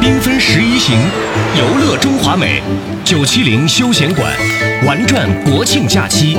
缤纷十一行游乐中华美九七零休闲馆玩转国庆假期。